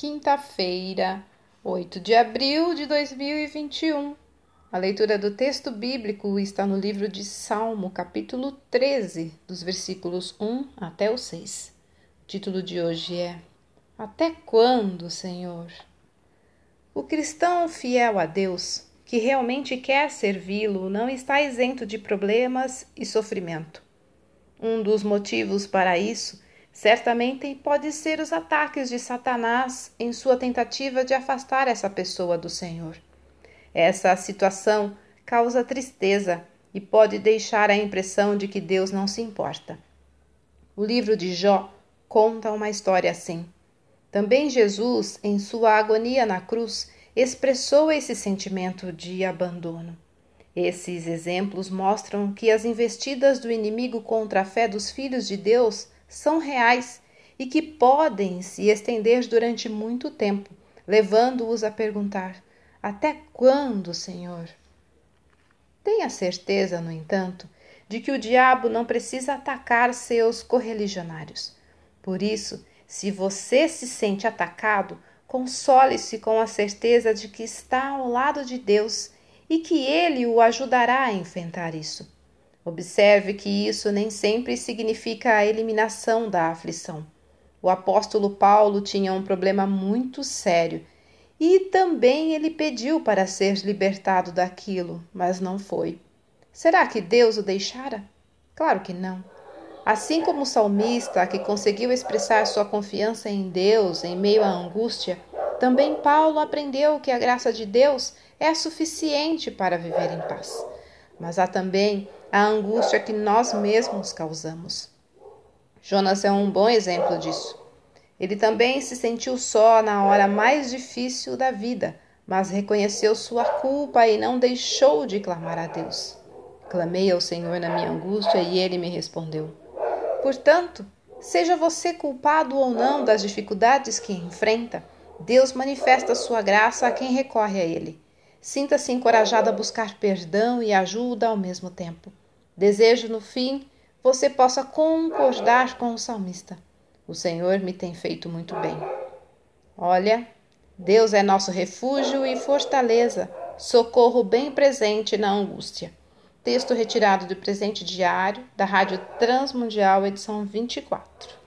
quinta-feira, 8 de abril de 2021. A leitura do texto bíblico está no livro de Salmo, capítulo 13, dos versículos 1 até o 6. O título de hoje é Até quando, Senhor? O cristão fiel a Deus, que realmente quer servi-lo, não está isento de problemas e sofrimento. Um dos motivos para isso Certamente pode ser os ataques de Satanás em sua tentativa de afastar essa pessoa do Senhor. Essa situação causa tristeza e pode deixar a impressão de que Deus não se importa. O livro de Jó conta uma história assim. Também Jesus, em sua agonia na cruz, expressou esse sentimento de abandono. Esses exemplos mostram que as investidas do inimigo contra a fé dos filhos de Deus são reais e que podem se estender durante muito tempo, levando-os a perguntar: Até quando, Senhor? Tenha certeza, no entanto, de que o diabo não precisa atacar seus correligionários. Por isso, se você se sente atacado, console-se com a certeza de que está ao lado de Deus e que ele o ajudará a enfrentar isso. Observe que isso nem sempre significa a eliminação da aflição. O apóstolo Paulo tinha um problema muito sério e também ele pediu para ser libertado daquilo, mas não foi. Será que Deus o deixara? Claro que não. Assim como o salmista que conseguiu expressar sua confiança em Deus em meio à angústia, também Paulo aprendeu que a graça de Deus é suficiente para viver em paz. Mas há também a angústia que nós mesmos causamos. Jonas é um bom exemplo disso. Ele também se sentiu só na hora mais difícil da vida, mas reconheceu sua culpa e não deixou de clamar a Deus. Clamei ao Senhor na minha angústia e ele me respondeu. Portanto, seja você culpado ou não das dificuldades que enfrenta, Deus manifesta sua graça a quem recorre a ele. Sinta-se encorajado a buscar perdão e ajuda ao mesmo tempo. Desejo, no fim, você possa concordar com o salmista. O Senhor me tem feito muito bem. Olha, Deus é nosso refúgio e fortaleza, socorro bem presente na angústia. Texto retirado do presente diário da Rádio Transmundial, edição 24.